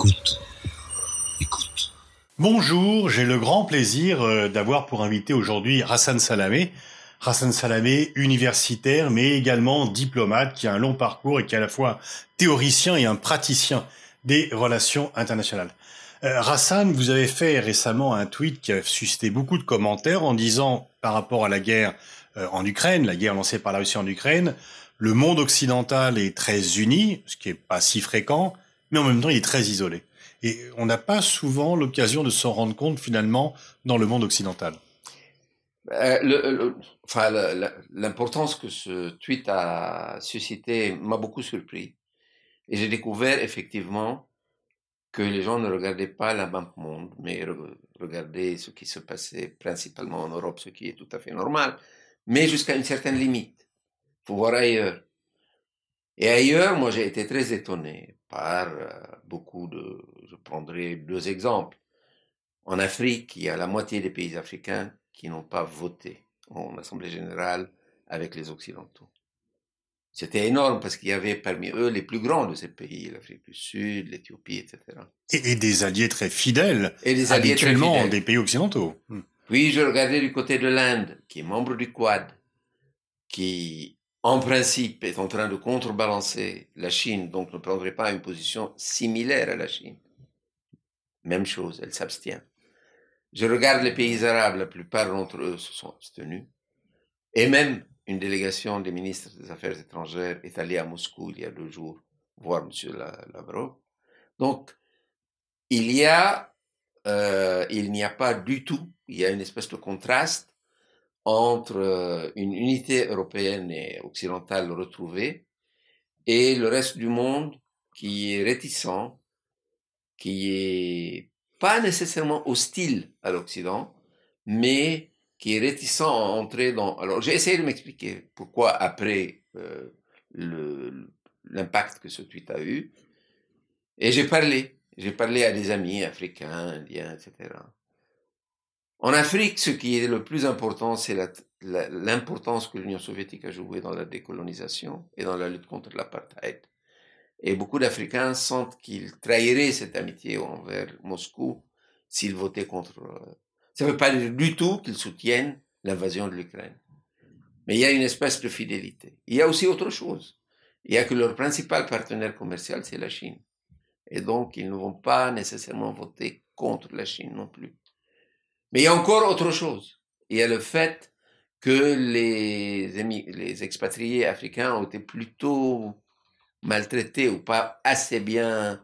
Écoute. Écoute. Bonjour, j'ai le grand plaisir euh, d'avoir pour invité aujourd'hui Hassan Salamé. Hassan Salamé, universitaire, mais également diplomate, qui a un long parcours et qui est à la fois théoricien et un praticien des relations internationales. Euh, vous avez fait récemment un tweet qui a suscité beaucoup de commentaires en disant, par rapport à la guerre euh, en Ukraine, la guerre lancée par la Russie en Ukraine, le monde occidental est très uni, ce qui est pas si fréquent, mais en même temps, il est très isolé. Et on n'a pas souvent l'occasion de s'en rendre compte finalement dans le monde occidental. Euh, l'importance que ce tweet a suscité m'a beaucoup surpris. Et j'ai découvert effectivement que les gens ne regardaient pas la map monde, mais regardaient ce qui se passait principalement en Europe, ce qui est tout à fait normal, mais jusqu'à une certaine limite. Il faut voir ailleurs. Et ailleurs, moi, j'ai été très étonné par euh, beaucoup de... Je prendrai deux exemples. En Afrique, il y a la moitié des pays africains qui n'ont pas voté en Assemblée générale avec les Occidentaux. C'était énorme parce qu'il y avait parmi eux les plus grands de ces pays, l'Afrique du Sud, l'Éthiopie, etc. Et, des alliés très fidèles, et des alliés habituellement des pays occidentaux. Puis je regardais du côté de l'Inde, qui est membre du Quad, qui en principe, est en train de contrebalancer la Chine, donc ne prendrait pas une position similaire à la Chine. Même chose, elle s'abstient. Je regarde les pays arabes, la plupart d'entre eux se sont abstenus. Et même une délégation des ministres des Affaires étrangères est allée à Moscou il y a deux jours voir M. Lavrov. Donc, il y a, euh, il n'y a pas du tout, il y a une espèce de contraste entre euh, une unité européenne et occidentale retrouvée et le reste du monde qui est réticent, qui est pas nécessairement hostile à l'Occident, mais qui est réticent à entrer dans... Alors j'ai essayé de m'expliquer pourquoi après euh, l'impact que ce tweet a eu, et j'ai parlé, j'ai parlé à des amis africains, indiens, etc. En Afrique, ce qui est le plus important, c'est l'importance que l'Union soviétique a jouée dans la décolonisation et dans la lutte contre l'apartheid. Et beaucoup d'Africains sentent qu'ils trahiraient cette amitié envers Moscou s'ils votaient contre. Euh, ça ne veut pas dire du tout qu'ils soutiennent l'invasion de l'Ukraine. Mais il y a une espèce de fidélité. Il y a aussi autre chose. Il y a que leur principal partenaire commercial, c'est la Chine. Et donc, ils ne vont pas nécessairement voter contre la Chine non plus. Mais il y a encore autre chose. Il y a le fait que les, expatriés africains ont été plutôt maltraités ou pas assez bien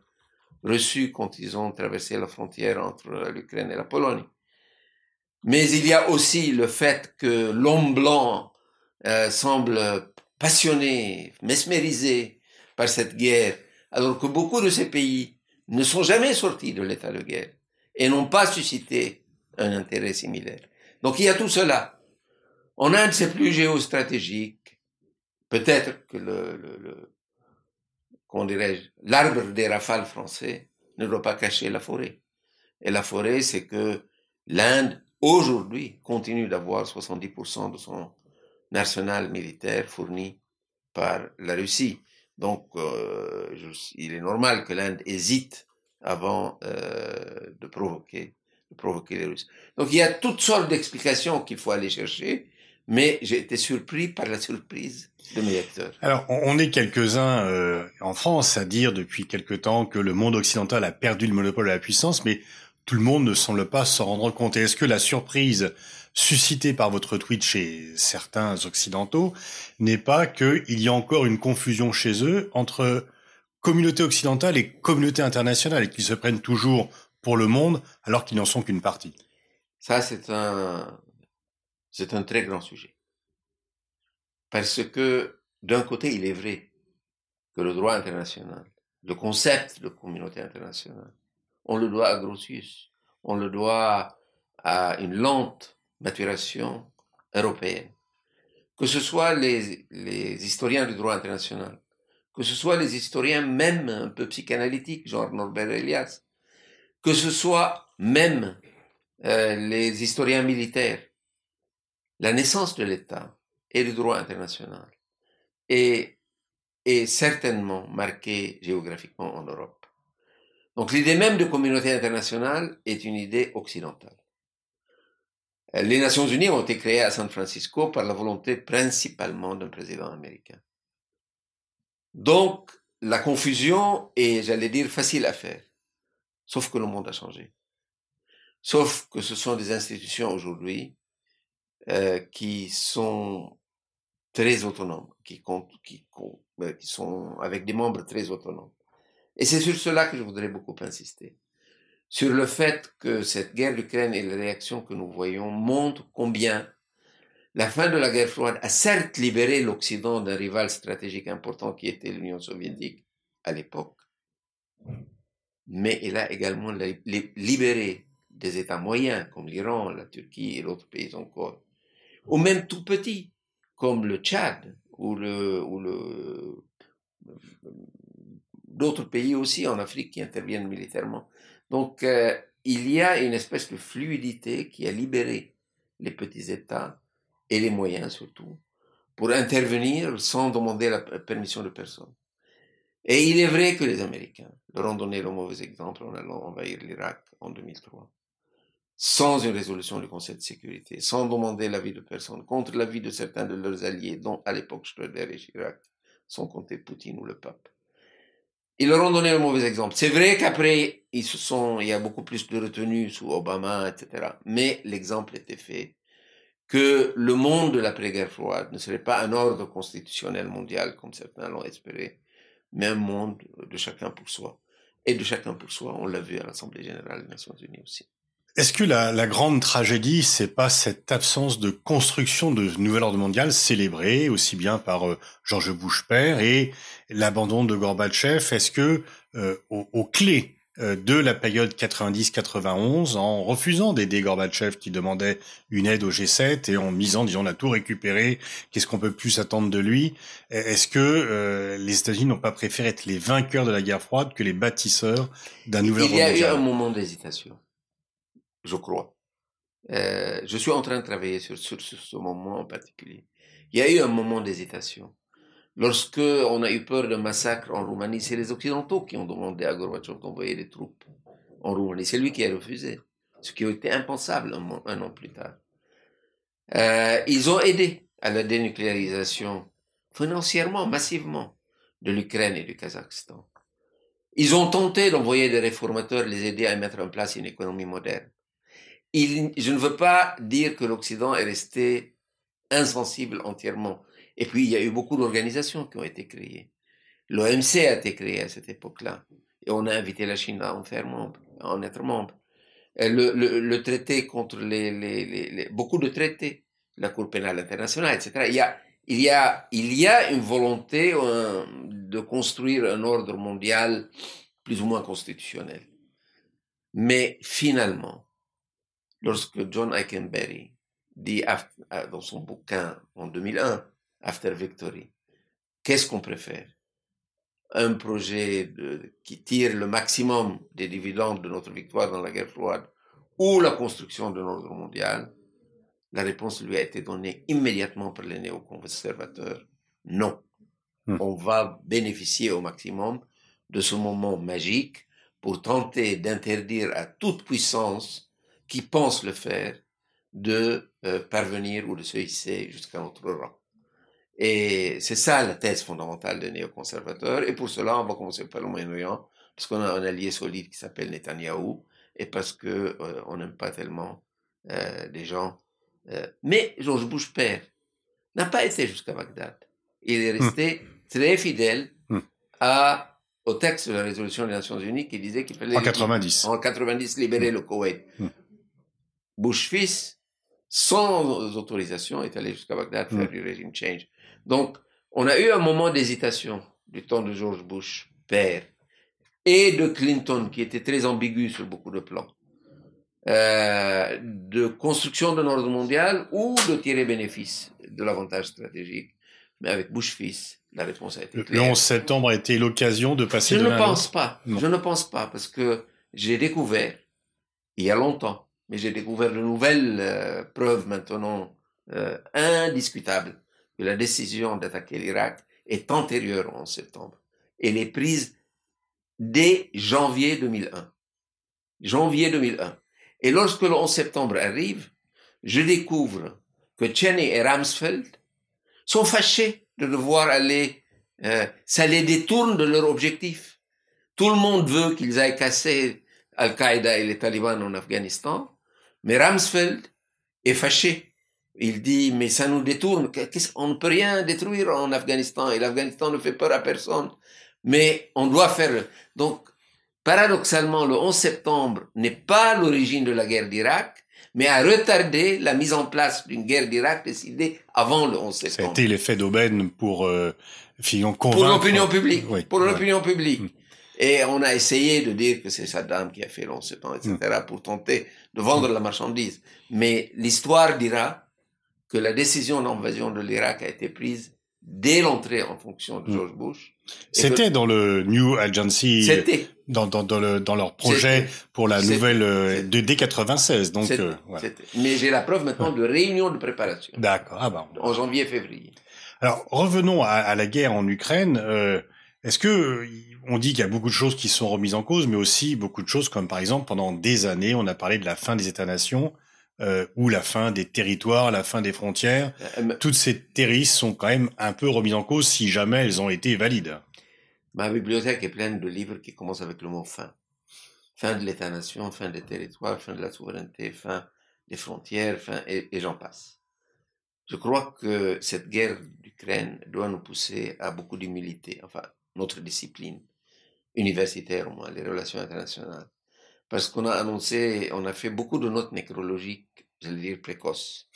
reçus quand ils ont traversé la frontière entre l'Ukraine et la Pologne. Mais il y a aussi le fait que l'homme blanc euh, semble passionné, mesmérisé par cette guerre, alors que beaucoup de ces pays ne sont jamais sortis de l'état de guerre et n'ont pas suscité un intérêt similaire. Donc il y a tout cela. En Inde, c'est plus géostratégique. Peut-être que l'arbre des rafales français ne doit pas cacher la forêt. Et la forêt, c'est que l'Inde, aujourd'hui, continue d'avoir 70% de son arsenal militaire fourni par la Russie. Donc, euh, il est normal que l'Inde hésite avant euh, de provoquer provoquer les Russes. Donc il y a toutes sortes d'explications qu'il faut aller chercher, mais j'ai été surpris par la surprise de mes lecteurs. Alors on est quelques-uns euh, en France à dire depuis quelque temps que le monde occidental a perdu le monopole de la puissance, mais tout le monde ne semble pas s'en rendre compte. Est-ce que la surprise suscitée par votre tweet chez certains occidentaux n'est pas qu'il y a encore une confusion chez eux entre communauté occidentale et communauté internationale et qu'ils se prennent toujours pour le monde alors qu'ils n'en sont qu'une partie Ça, c'est un, c'est un très grand sujet. Parce que, d'un côté, il est vrai que le droit international, le concept de communauté internationale, on le doit à Grotius, on le doit à une lente maturation européenne. Que ce soit les, les historiens du droit international, que ce soit les historiens même un peu psychanalytiques, genre Norbert Elias, que ce soit même euh, les historiens militaires, la naissance de l'État et le droit international est, est certainement marquée géographiquement en Europe. Donc l'idée même de communauté internationale est une idée occidentale. Les Nations Unies ont été créées à San Francisco par la volonté principalement d'un président américain. Donc la confusion est, j'allais dire, facile à faire. Sauf que le monde a changé. Sauf que ce sont des institutions aujourd'hui euh, qui sont très autonomes, qui, euh, qui sont avec des membres très autonomes. Et c'est sur cela que je voudrais beaucoup insister. Sur le fait que cette guerre d'Ukraine et les réactions que nous voyons montrent combien la fin de la guerre froide a certes libéré l'Occident d'un rival stratégique important qui était l'Union soviétique à l'époque, mais elle a également libéré des États moyens comme l'Iran, la Turquie et d'autres pays encore, ou même tout petits comme le Tchad ou le, ou le d'autres pays aussi en Afrique qui interviennent militairement. Donc euh, il y a une espèce de fluidité qui a libéré les petits États et les moyens surtout pour intervenir sans demander la permission de personne. Et il est vrai que les Américains leur ont donné le mauvais exemple en allant envahir l'Irak en 2003, sans une résolution du Conseil de sécurité, sans demander l'avis de personne, contre l'avis de certains de leurs alliés, dont à l'époque Schröder et Chirac, sans compter Poutine ou le pape. Ils leur ont donné le mauvais exemple. C'est vrai qu'après, ils se sont, il y a beaucoup plus de retenue sous Obama, etc. Mais l'exemple était fait que le monde de l'après-guerre froide ne serait pas un ordre constitutionnel mondial, comme certains l'ont espéré, mais un monde de chacun pour soi. Et de chacun pour soi, on l'a vu à l'Assemblée générale des Nations unies aussi. Est-ce que la, la, grande tragédie, c'est pas cette absence de construction de nouvel ordre mondial célébrée aussi bien par euh, Georges Bush père et l'abandon de Gorbatchev? Est-ce que euh, aux, clés euh, de la période 90-91, en refusant d'aider Gorbatchev qui demandait une aide au G7 et en misant, disons, on a tout récupéré, qu'est-ce qu'on peut plus s'attendre de lui? Est-ce que les États-Unis n'ont pas préféré être les vainqueurs de la guerre froide que les bâtisseurs d'un nouvel ordre mondial Il y a eu un moment d'hésitation je crois. Euh, je suis en train de travailler sur, sur, ce moment en particulier. Il y a eu un moment d'hésitation. Lorsque on a eu peur d'un massacre en Roumanie, c'est les Occidentaux qui ont demandé à Gorbatchev d'envoyer des troupes en Roumanie. C'est lui qui a refusé, ce qui a été impensable un, an plus tard. Euh, ils ont aidé à la dénucléarisation financièrement, massivement, de l'Ukraine et du Kazakhstan. Ils ont tenté d'envoyer des réformateurs les aider à mettre en place une économie moderne je ne veux pas dire que l'Occident est resté insensible entièrement. Et puis, il y a eu beaucoup d'organisations qui ont été créées. L'OMC a été créé à cette époque-là. Et on a invité la Chine à en faire membre, à en être membre. Le, traité contre les, beaucoup de traités, la Cour pénale internationale, etc. Il y a, il y a, il y a une volonté euh, de construire un ordre mondial plus ou moins constitutionnel. Mais finalement, lorsque John Eikenberry dit euh, dans son bouquin en 2001, After Victory, qu'est-ce qu'on préfère? Un projet qui tire le maximum des dividendes de notre victoire dans la guerre froide ou la construction d'un ordre mondial? La réponse lui a été donnée immédiatement par les néoconservateurs. Non. Hmm. On va bénéficier au maximum de ce moment magique pour tenter d'interdire à toute puissance qui pensent le faire de euh, parvenir ou de se hisser jusqu'à notre rang. Et c'est ça la thèse fondamentale des néoconservateurs. Et pour cela, on va commencer par le Moyen-Orient, parce qu'on a un allié solide qui s'appelle Netanyahou, et parce que euh, on n'aime pas tellement euh, des gens. mais George Bush père n'a pas été jusqu'à Bagdad. Il est hmm. resté très fidèle hmm. à, au texte de la résolution des Nations Unies qui disait qu'il fallait en 90 en 90 libérer le Koweït. Hmm. Bush fils, sans autorisation, est allé jusqu'à Bagdad faire du régime change. Donc, on a eu un moment d'hésitation du temps de George Bush, père, et de Clinton, qui était très ambigu sur beaucoup de plans, euh, de construction d'un ordre mondial ou de tirer bénéfice de l'avantage stratégique. Mais avec Bush fils, la réponse a été claire. Le 11 septembre a été l'occasion de passer je de ne pense pas. Je ne pense pas parce que j'ai découvert il y a longtemps mais j'ai découvert de nouvelles euh, preuves maintenant euh, indiscutables que la décision d'attaquer l'Irak est antérieure en septembre. Elle est prise dès janvier 2001. Janvier 2001. Et lorsque le 11 septembre arrive, je découvre que Cheney et Ramsfeld sont fâchés de devoir aller, euh, ça les détourne de leur objectif. Tout le monde veut qu'ils aillent casser Al-Qaïda et les talibans en Afghanistan, mais Ramsfeld est fâché. Il dit, mais ça nous détourne, on ne peut rien détruire en Afghanistan, et l'Afghanistan ne fait peur à personne. Mais on doit faire. Donc, paradoxalement, le 11 septembre n'est pas l'origine de la guerre d'Irak, mais a retardé la mise en place d'une guerre d'Irak décidée avant le 11 septembre. C'était l'effet d'aubaine pour euh, convaincre. Pour l'opinion publique. pour l'opinion publique. Mm. Et on a essayé de dire que c'est Saddam qui a fait le 11 septembre, etc., mm. pour tenter de vendre la marchandise. Mais l'histoire dira que la décision d'invasion de l'Irak a été prise dès l'entrée en fonction de mm. George Bush. C'était dans le New Agency, dans, dans, dans, le, dans leur projet pour la nouvelle euh, de D96. Donc, euh, Mais j'ai la preuve maintenant de réunion de préparation. D'accord. Ah bah, en janvier-février. Alors revenons à, à, la guerre en Ukraine. Euh, Est-ce que on dit qu'il y a beaucoup de choses qui sont remises en cause, mais aussi beaucoup de choses comme par exemple pendant des années, on a parlé de la fin des États-nations euh, ou la fin des territoires, la fin des frontières. Euh, Toutes ces théories sont quand même un peu remises en cause si jamais elles ont été valides. Ma bibliothèque est pleine de livres qui commencent avec le mot fin. Fin de l'État-nation, fin des territoires, fin de la souveraineté, fin des frontières, fin, et, et j'en passe. Je crois que cette guerre d'Ukraine doit nous pousser à beaucoup d'humilité, enfin, notre discipline universitaire au moins, les relations internationales parce qu'on a annoncé, on a fait beaucoup de notes nécrologiques, je veux dire précoces.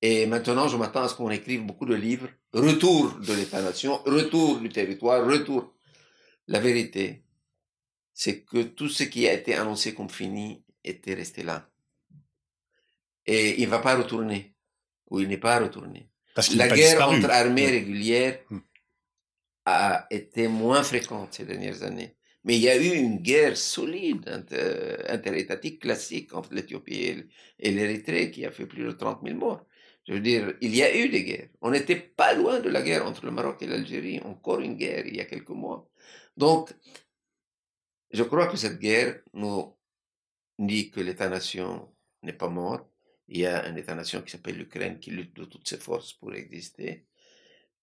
Et maintenant, je m'attends à ce qu'on écrive beaucoup de livres, retour de l'État-nation, retour du territoire, retour. La vérité, c'est que tout ce qui a été annoncé comme fini était resté là. Et il ne va pas retourner, ou il n'est pas retourné. Parce La guerre entre armées régulières hmm. a été moins fréquente ces dernières années. Mais il y a eu une guerre solide interétatique classique entre l'Éthiopie et l'Érythrée qui a fait plus de 30 000 morts. Je veux dire, il y a eu des guerres. On n'était pas loin de la guerre entre le Maroc et l'Algérie. Encore une guerre il y a quelques mois. Donc, je crois que cette guerre nous dit que l'État-nation n'est pas mort. Il y a un État-nation qui s'appelle l'Ukraine qui lutte de toutes ses forces pour exister.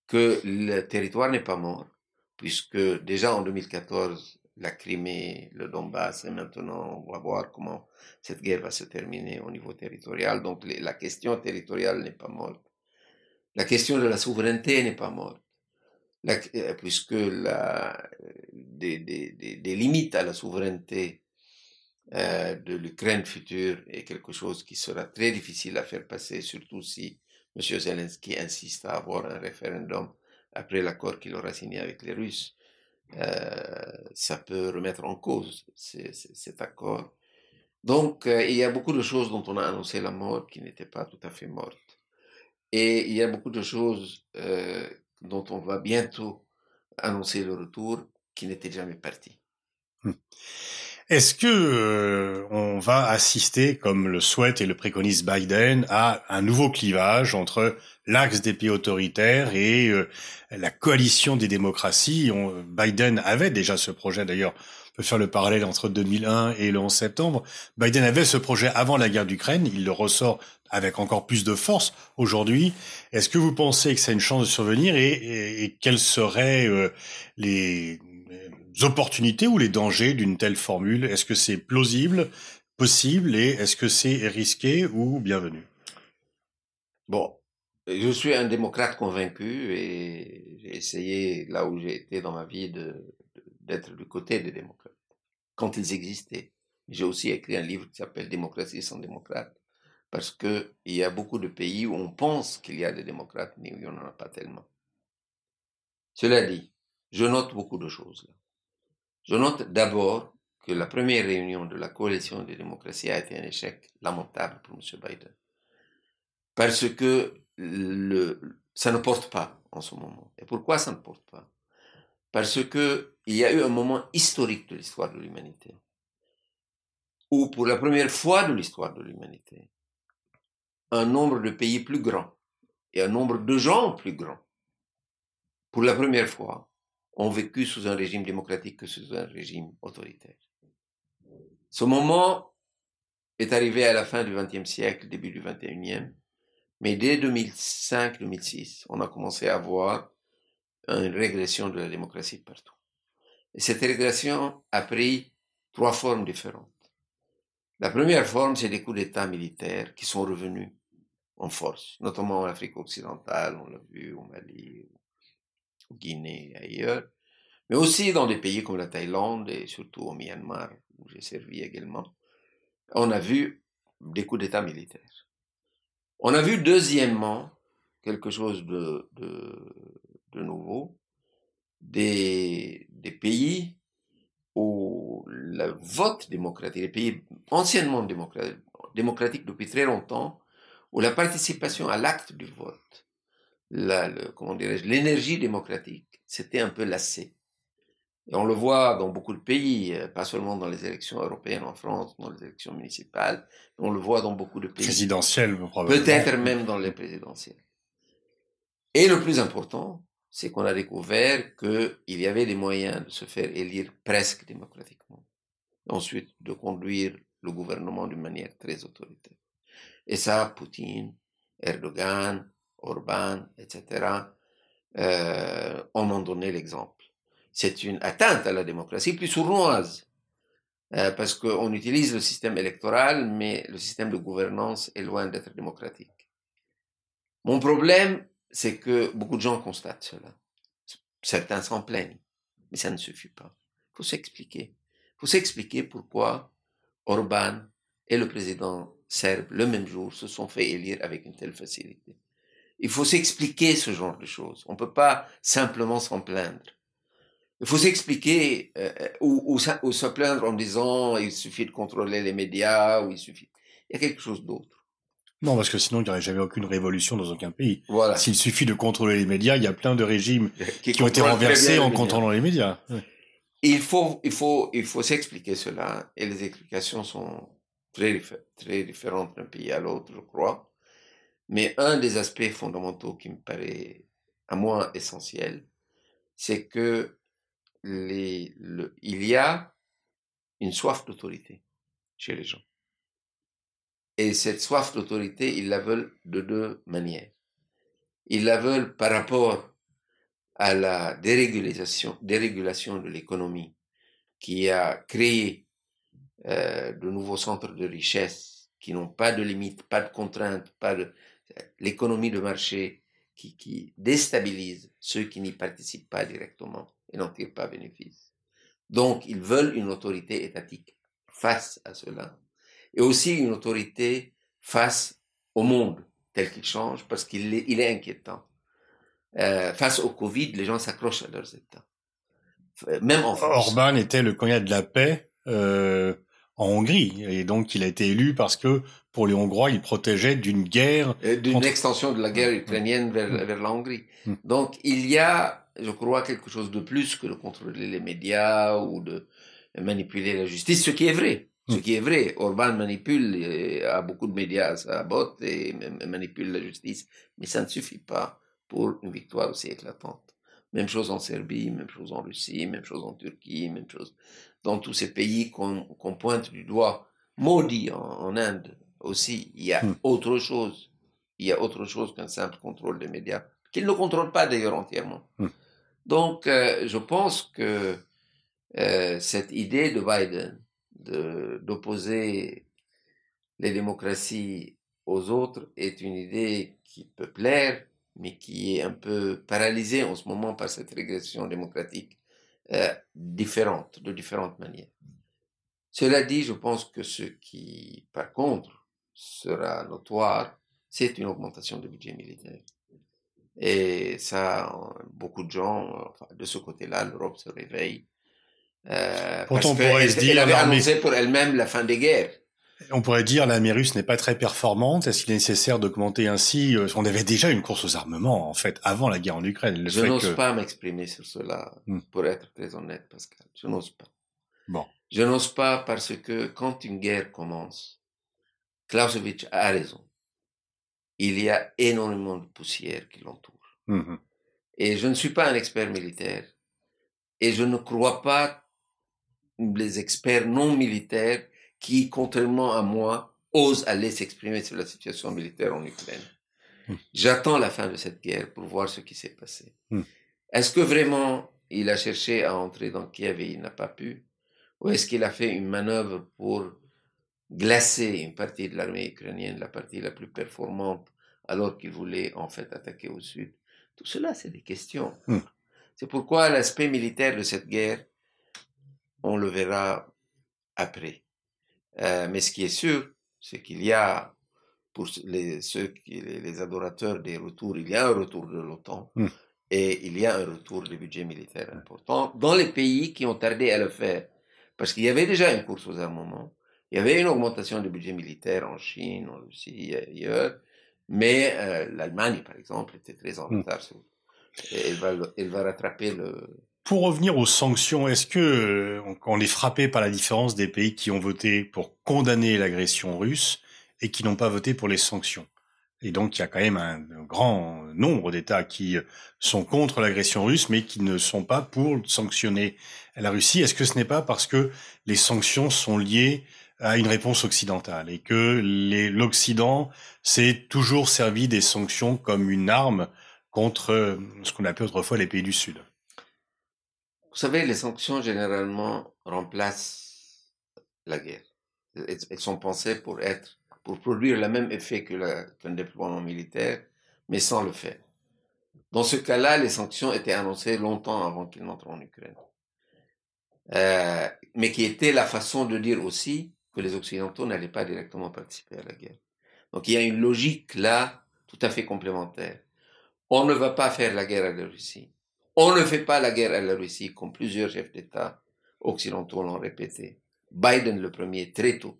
Que le territoire n'est pas mort, puisque déjà en 2014, la Crimée, le Donbass, et maintenant on va voir comment cette guerre va se terminer au niveau territorial. Donc la question territoriale n'est pas morte. La question de la souveraineté n'est pas morte, euh, puisque la, des, des, des, limites à la souveraineté euh, de l'Ukraine future est quelque chose qui sera très difficile à faire passer, surtout si M. Zelensky insiste à avoir un référendum après l'accord qu'il aura signé avec les Russes. Euh, ça peut remettre en cause cet accord. Donc, euh, il y a beaucoup de choses dont on a annoncé la mort qui n'étaient pas tout à fait mortes. Et il y a beaucoup de choses euh, dont on va bientôt annoncer le retour qui n'étaient jamais parties. Hum. Est-ce que on va assister, comme le souhaite et le préconise Biden, à un nouveau clivage entre l'axe des pays autoritaires et euh, la coalition des démocraties. Biden avait déjà ce projet d'ailleurs. On peut faire le parallèle entre 2001 et le 11 septembre. Biden avait ce projet avant la guerre d'Ukraine. Il le ressort avec encore plus de force aujourd'hui. Est-ce que vous pensez que ça a une chance de survenir et, et, quelles seraient euh, les opportunités ou les dangers d'une telle formule? Est-ce que c'est plausible, possible et est-ce que c'est risqué ou bienvenu? Bon, je suis un démocrate convaincu et j'ai essayé, là où j'ai été dans ma vie, d'être du côté des démocrates, quand ils existaient. J'ai aussi écrit un livre qui s'appelle Démocratie sans démocrate, parce qu'il y a beaucoup de pays où on pense qu'il y a des démocrates, mais où il n'y en a pas tellement. Cela dit, je note beaucoup de choses. Je note d'abord que la première réunion de la coalition des démocraties a été un échec lamentable pour M. Biden. Parce que le, ça ne porte pas en ce moment. Et pourquoi ça ne porte pas? Parce que il y a eu un moment historique de l'histoire de l'humanité où, pour la première fois de l'histoire de l'humanité, un nombre de pays plus grand et un nombre de gens plus grand, pour la première fois, ont vécu sous un régime démocratique que sous un régime autoritaire. Ce moment est arrivé à la fin du XXe siècle, début du XXIe, mais dès 2005-2006, on a commencé à voir une régression de la démocratie partout. Et cette régression a pris trois formes différentes. La première forme, c'est des coups d'État militaires qui sont revenus en force, notamment en Afrique occidentale, on l'a vu au Mali, au Guinée et ailleurs, mais aussi dans des pays comme la Thaïlande et surtout au Myanmar, où j'ai servi également. On a vu des coups d'État militaires. On a vu deuxièmement quelque chose de, nouveau, des, pays où le vote démocratique, les pays anciennement démocratiques, depuis très longtemps, où la participation à l'acte du vote, la, le, comment l'énergie démocratique, c'était un peu lassé. Et on le voit dans beaucoup de pays, euh, pas seulement dans les élections européennes en France, dans les élections municipales, on le voit dans beaucoup de pays. Présidentielles, probablement. Peut-être même dans les présidentielles. Et le plus important, c'est qu'on a découvert qu'il y avait des moyens de se faire élire presque démocratiquement. Ensuite, de conduire le gouvernement d'une manière très autoritaire. Et ça, Poutine, Erdogan, Orban, etc., euh, en ont donné l'exemple. C'est une atteinte à la démocratie plus sournoise, euh, parce qu'on utilise le système électoral, mais le système de gouvernance est loin d'être démocratique. Mon problème, c'est que beaucoup de gens constatent cela. Certains s'en plaignent, mais ça ne suffit pas. Il faut s'expliquer. Il faut s'expliquer pourquoi Orban et le président serbe, le même jour, se sont fait élire avec une telle facilité. Il faut s'expliquer ce genre de choses. On ne peut pas simplement s'en plaindre. Il faut s'expliquer euh, ou, ou, ou, se plaindre en disant il suffit de contrôler les médias ou il suffit. Il y a quelque chose d'autre. Non, parce que sinon, il n'y aurait jamais aucune révolution dans aucun pays. Voilà. S'il suffit de contrôler les médias, il y a plein de régimes qui, qui ont été renversés en contrôlant les médias. Ouais. Il faut, il faut, il faut s'expliquer cela, et les explications sont très, très différentes d'un pays à l'autre, je crois. Mais un des aspects fondamentaux qui me paraît à moi essentiel, c'est que il y a une soif d'autorité chez les gens. Et cette soif d'autorité, ils la veulent de deux manières. Ils la veulent par rapport à la dérégulation, de l'économie qui a créé euh, de nouveaux centres de richesse qui n'ont pas de limites, pas de contraintes, pas de l'économie de marché qui déstabilise ceux qui n'y participent pas directement et n'en tirent pas bénéfice. Donc, ils veulent une autorité étatique face à cela et aussi une autorité face au monde tel qu'il change, parce qu'il est, il est inquiétant. Euh, face au Covid, les gens s'accrochent à leurs États. Même en France. Orban était le candidat de la paix euh, en Hongrie, et donc il a été élu parce que pour les Hongrois, il protégeait d'une guerre... D'une contre... extension de la guerre ukrainienne vers, mmh. vers la Hongrie. Mmh. Donc il y a, je crois, quelque chose de plus que de contrôler les médias ou de manipuler la justice, ce qui est vrai. Ce qui est vrai, Orban manipule, euh, a beaucoup de médias à sa botte et manipule la justice, mais ça ne suffit pas pour une victoire aussi éclatante. Même chose en Serbie, même chose en Russie, même chose en Turquie, même chose dans tous ces pays qu'on qu pointe du doigt. Maudit en, en, Inde aussi, il y a mm. autre chose. Il y a autre chose qu'un simple contrôle des médias, qu'ils ne contrôlent pas d'ailleurs entièrement. Mm. Donc, euh, je pense que euh, cette idée de Biden, d'opposer les démocraties aux autres est une idée qui peut plaire, mais qui est un peu paralysée en ce moment par cette régression démocratique euh, différente, de différentes manières. Cela dit, je pense que ce qui, par contre, sera notoire, c'est une augmentation du budget militaire. Et ça, beaucoup de gens, enfin, de ce côté-là, l'Europe se réveille euh, Pourtant, on pourrait elle, se dire, elle avait annoncé pour elle-même la fin des guerres. On pourrait dire l'armée russe n'est pas très performante. Est-ce qu'il est nécessaire d'augmenter ainsi euh, On avait déjà une course aux armements, en fait, avant la guerre en Ukraine. Le Je n'ose que... pas m'exprimer sur cela, hmm. pour être très honnête, Pascal. Je n'ose pas. Bon. Je n'ose pas parce que quand une guerre commence, Clausewitz a raison. Il y a énormément de poussière qui l'entoure. Mm -hmm. Et je ne suis pas un expert militaire, Et je ne crois pas les experts non militaires qui, contrairement à moi, osent aller s'exprimer sur la situation militaire en Ukraine. Hmm. J'attends la fin de cette guerre pour voir ce qui s'est passé. Hmm. Est-ce que vraiment il a cherché à entrer dans Kiev et il n'a pas pu? Ou est-ce qu'il a fait une manœuvre pour glacer une partie de l'armée ukrainienne, la partie la plus performante, alors qu'il voulait en fait attaquer au sud Tout cela, c'est des questions. Hmm. C'est pourquoi l'aspect militaire de cette guerre, on le verra après. Euh, mais ce qui est sûr, c'est qu'il y a, pour les, ceux qui, les, les, adorateurs des retours, il y a un retour de l'OTAN Mm. et il y a un retour des budgets militaires importants dans les pays qui ont tardé à le faire. Parce qu'il y avait déjà une course aux armements, il y avait une augmentation du budget militaire en Chine, en Russie, ailleurs, mais euh, l'Allemagne, par exemple, était très en Mm. retard. Elle va, le- elle va rattraper le, Pour revenir aux sanctions, est-ce que euh, on- est frappé par la différence des pays qui ont voté pour condamner l'agression russe et qui n'ont pas voté pour les sanctions? Et donc il y a quand même un, un grand nombre d'États qui euh, sont contre l'agression russe, mais qui ne sont pas pour sanctionner la Russie. Est-ce que ce n'est pas parce que les sanctions sont liées à une réponse occidentale et que l'Occident s'est toujours servi des sanctions comme une arme contre euh, ce qu'on appelait autrefois les pays du Sud Vous savez, les sanctions généralement remplacent la guerre. Elles, sont pensées pour être, pour produire le même effet que qu'un déploiement militaire, mais sans le faire. Dans ce cas-là, les sanctions étaient annoncées longtemps avant qu'ils n'entrent en Ukraine. Euh, mais qui était la façon de dire aussi que les Occidentaux n'allaient pas directement participer à la guerre. Donc il y a une logique là tout à fait complémentaire. On ne va pas faire la guerre à la Russie. On ne fait pas la guerre à la Russie, comme plusieurs chefs d'État occidentaux l'ont répété. Biden le premier, très tôt.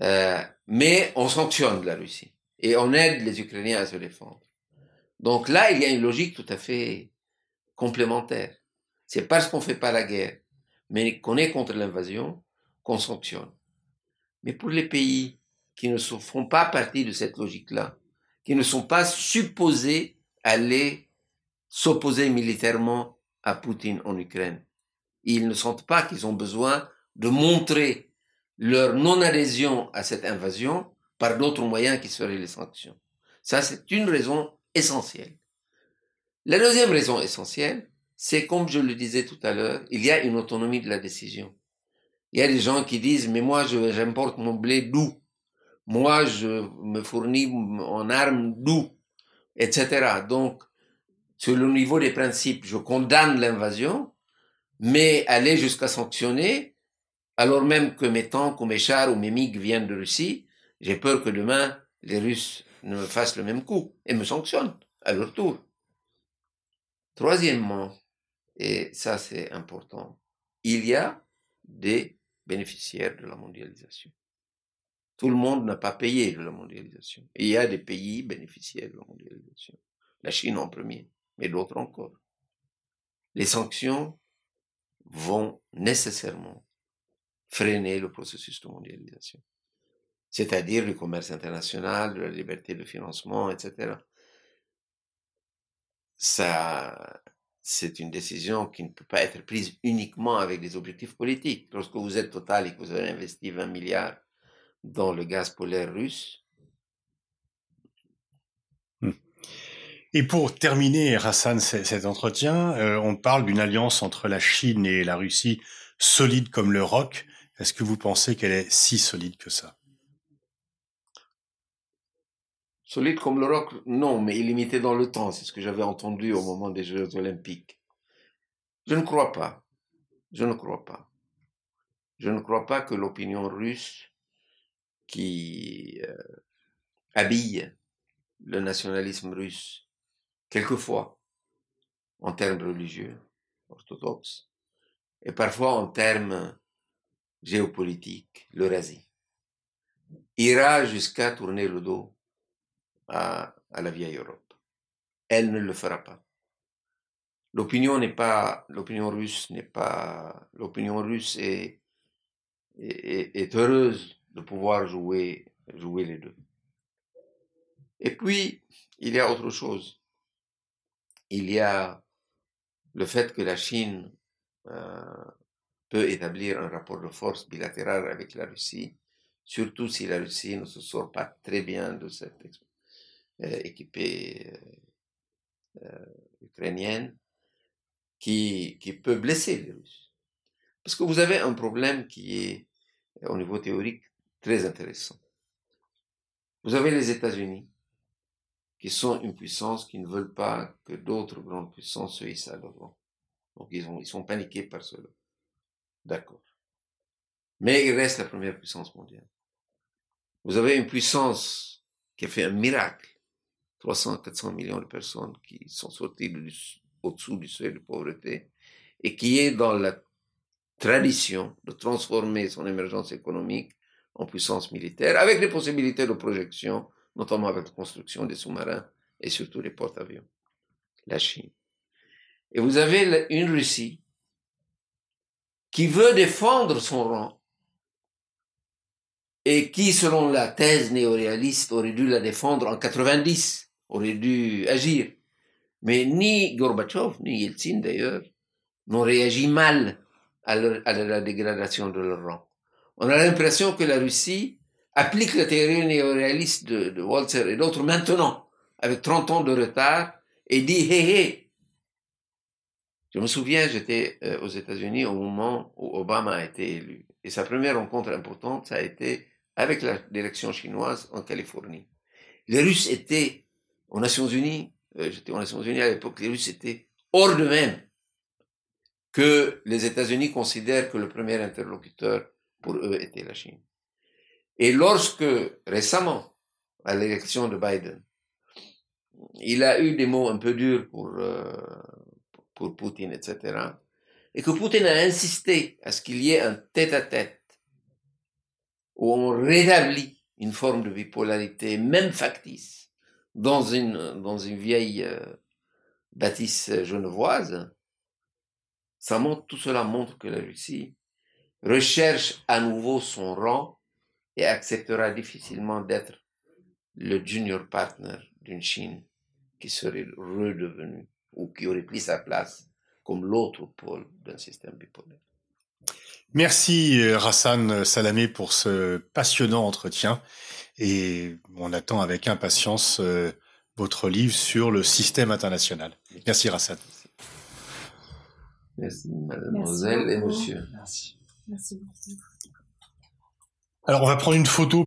Euh, mais on sanctionne la Russie et on aide les Ukrainiens à se défendre. Donc là, il y a une logique tout à fait complémentaire. C'est parce qu'on ne fait pas la guerre, mais qu'on est contre l'invasion, qu'on sanctionne. Mais pour les pays qui ne font pas partie de cette logique-là, qui ne sont pas supposés aller s'opposer militairement à Poutine en Ukraine. Ils ne sentent pas qu'ils ont besoin de montrer leur non-adhésion à cette invasion par d'autres moyens qui seraient les sanctions. Ça, c'est une raison essentielle. La deuxième raison essentielle, c'est comme je le disais tout à l'heure, il y a une autonomie de la décision. Il y a des gens qui disent, mais moi, j'importe mon blé d'où Moi, je me fournis en armes d'où Etc. Donc, sur le niveau des principes, je condamne l'invasion, mais aller jusqu'à sanctionner, alors même que mes tanks ou mes chars ou mes MiG viennent de Russie, j'ai peur que demain, les Russes ne me fassent le même coup et me sanctionnent à leur tour. Troisièmement, et ça c'est important, il y a des bénéficiaires de la mondialisation. Tout le monde n'a pas payé de la mondialisation. Il y a des pays bénéficiaires de la mondialisation. La Chine en premier, mais d'autres encore. Les sanctions vont nécessairement freiner le processus de mondialisation. C'est-à-dire le commerce international, la liberté de financement, etc. Ça, c'est une décision qui ne peut pas être prise uniquement avec des objectifs politiques. Lorsque vous êtes Total et que vous avez investi 20 milliards dans le gaz polaire russe, Et pour terminer, Hassan, cet entretien, euh, on parle d'une alliance entre la Chine et la Russie solide comme le roc. Est-ce que vous pensez qu'elle est si solide que ça? Solide comme le non, mais illimité dans le temps, c'est ce que j'avais entendu au moment des Jeux olympiques. Je ne crois pas. Je ne crois pas. Je ne crois pas que l'opinion russe qui euh, habille le nationalisme russe, quelquefois en termes religieux, orthodoxes, et parfois en termes géopolitiques, l'Eurasie, ira jusqu'à tourner le dos à, la vieille Europe. Elle ne le fera pas. L'opinion n'est pas, l'opinion russe n'est pas, l'opinion russe est, est, heureuse de pouvoir jouer, jouer les deux. Et puis, il y a autre chose. Il y a le fait que la Chine euh, peut établir un rapport de force bilatéral avec la Russie, surtout si la Russie ne se sort pas très bien de cette euh, équipée euh, euh, ukrainienne, qui, qui peut blesser les Russes. Parce que vous avez un problème qui est, au niveau théorique, très intéressant. Vous avez les États-Unis, qui sont une puissance qui ne veulent pas que d'autres grandes puissances se hissent à rang. Donc ils, ont, ils sont paniqués par cela. D'accord. Mais il reste la première puissance mondiale. Vous avez une puissance qui a fait un miracle. 300, 400 millions de personnes qui sont sorties au-dessous du seuil de pauvreté et qui est dans la tradition de transformer son émergence économique en puissance militaire avec des possibilités de projection, notamment avec la construction des sous-marins et surtout les porte-avions. La Chine. Et vous avez une Russie qui veut défendre son rang et qui, selon la thèse néoréaliste, aurait dû la défendre en 90, aurait dû agir. Mais ni Gorbatchev, ni Yeltsin d'ailleurs, n'ont réagi mal à, la dégradation de leur rang. On a l'impression que la Russie applique la théorie néoréaliste de, de Walzer et d'autres maintenant, avec 30 ans de retard, et dit, hé hé, je me souviens, j'étais euh, aux États-Unis au moment où Obama a été élu. Et sa première rencontre importante, ça a été avec la direction chinoise en Californie. Les Russes étaient aux Nations Unies, euh, j'étais aux Nations Unies à l'époque, les Russes étaient hors de même que les États-Unis considèrent que le premier interlocuteur pour eux était la Chine. Et lorsque, récemment, à l'élection de Biden, il a eu des mots un peu durs pour, euh, pour Poutine, etc. Et que Poutine a insisté à ce qu'il y ait un tête-à-tête où on rétablit une forme de bipolarité, même factice, dans une, dans une vieille euh, bâtisse genevoise, ça montre, tout cela montre que la Russie recherche à nouveau son rang et acceptera difficilement d'être le junior partner d'une Chine qui serait redevenue ou qui aurait pris sa place comme l'autre pôle d'un système bipolaire. Merci euh, Rassan Salamé pour ce passionnant entretien et on attend avec impatience euh, votre livre sur le système international. Merci Rassan. Merci mademoiselle et monsieur. Merci. Alors on va prendre une photo